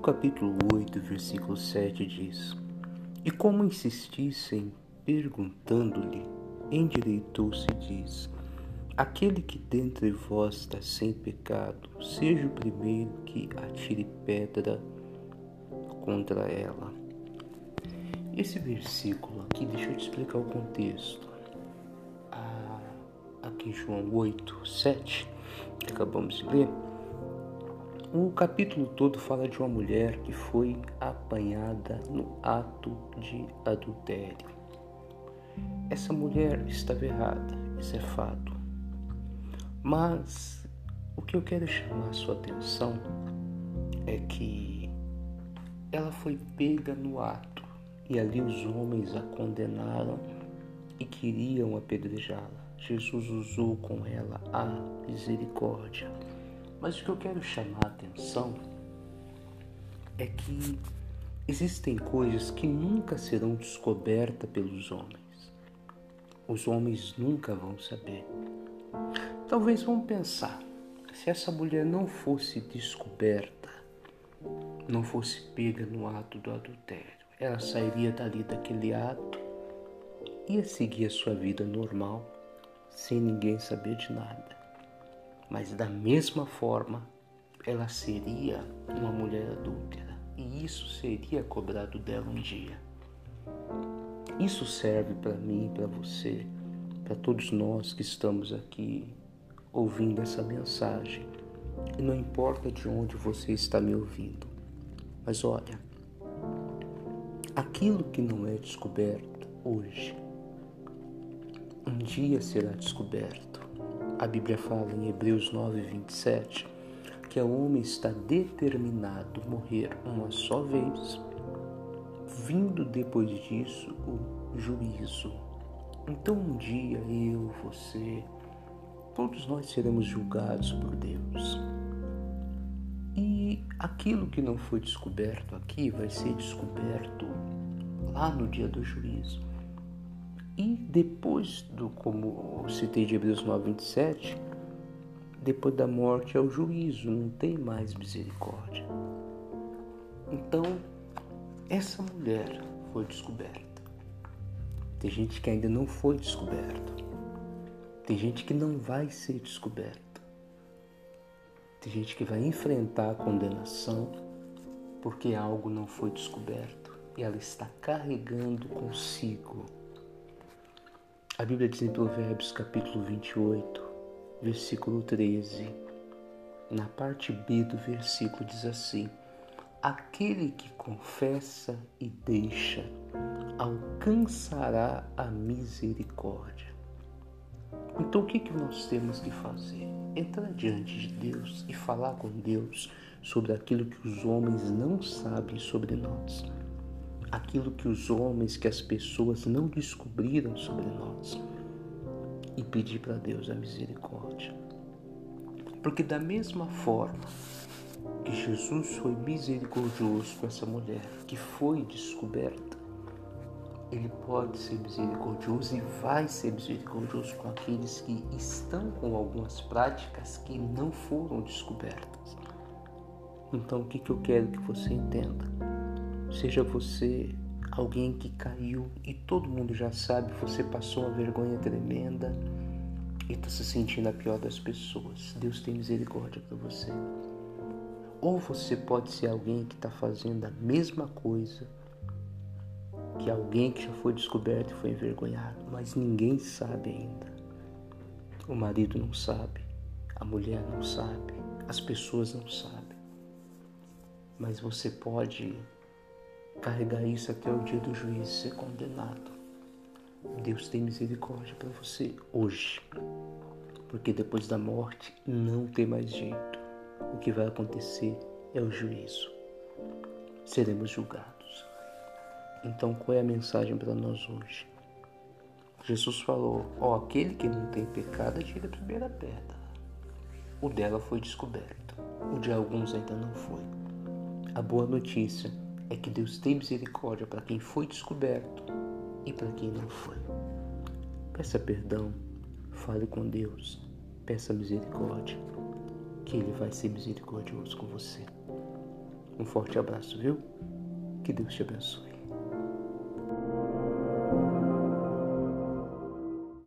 capítulo 8, versículo 7 diz: E como insistissem, perguntando-lhe, endireitou-se e diz: Aquele que dentre vós está sem pecado, seja o primeiro que atire pedra contra ela. Esse versículo aqui, deixa eu te explicar o contexto. Ah, aqui em João 8, 7, que acabamos de ler, o capítulo todo fala de uma mulher que foi apanhada no ato de adultério. Essa mulher estava errada, isso é fato. Mas o que eu quero chamar sua atenção é que ela foi pega no ato e ali os homens a condenaram e queriam apedrejá-la. Jesus usou com ela a misericórdia. Mas o que eu quero chamar a atenção é que existem coisas que nunca serão descobertas pelos homens. Os homens nunca vão saber. Talvez vão pensar, se essa mulher não fosse descoberta, não fosse pega no ato do adultério, ela sairia dali daquele ato, ia seguir a sua vida normal, sem ninguém saber de nada. Mas da mesma forma, ela seria uma mulher adúltera e isso seria cobrado dela um dia. Isso serve para mim, para você, para todos nós que estamos aqui ouvindo essa mensagem. E não importa de onde você está me ouvindo, mas olha, aquilo que não é descoberto hoje, um dia será descoberto. A Bíblia fala em Hebreus 9, 27 que o homem está determinado a morrer uma só vez, vindo depois disso o juízo. Então um dia eu, você, todos nós seremos julgados por Deus. E aquilo que não foi descoberto aqui vai ser descoberto lá no dia do juízo. Depois do, como citei de Hebreus 9, 27, depois da morte é o juízo, não tem mais misericórdia. Então, essa mulher foi descoberta. Tem gente que ainda não foi descoberto. Tem gente que não vai ser descoberta. Tem gente que vai enfrentar a condenação porque algo não foi descoberto e ela está carregando consigo. A Bíblia diz em Provérbios capítulo 28, versículo 13, na parte B do versículo diz assim: Aquele que confessa e deixa alcançará a misericórdia. Então, o que, que nós temos que fazer? Entrar diante de Deus e falar com Deus sobre aquilo que os homens não sabem sobre nós, aquilo que os homens, que as pessoas não descobriram sobre nós, e pedir para Deus a misericórdia. Porque, da mesma forma que Jesus foi misericordioso com essa mulher que foi descoberta, ele pode ser misericordioso e vai ser misericordioso com aqueles que estão com algumas práticas que não foram descobertas. Então, o que, que eu quero que você entenda? Seja você alguém que caiu e todo mundo já sabe, você passou uma vergonha tremenda e está se sentindo a pior das pessoas. Deus tem misericórdia para você. Ou você pode ser alguém que está fazendo a mesma coisa que alguém que já foi descoberto e foi envergonhado, mas ninguém sabe ainda. O marido não sabe, a mulher não sabe, as pessoas não sabem. Mas você pode carregar isso até o dia do juízo ser condenado. Deus tem misericórdia para você hoje, porque depois da morte não tem mais jeito. O que vai acontecer é o juízo. Seremos julgados. Então, qual é a mensagem para nós hoje? Jesus falou: Ó, oh, aquele que não tem pecado, atira a primeira pedra. O dela foi descoberto, o de alguns ainda não foi. A boa notícia é que Deus tem misericórdia para quem foi descoberto e para quem não foi. Peça perdão, fale com Deus, peça misericórdia, que Ele vai ser misericordioso com você. Um forte abraço, viu? Que Deus te abençoe.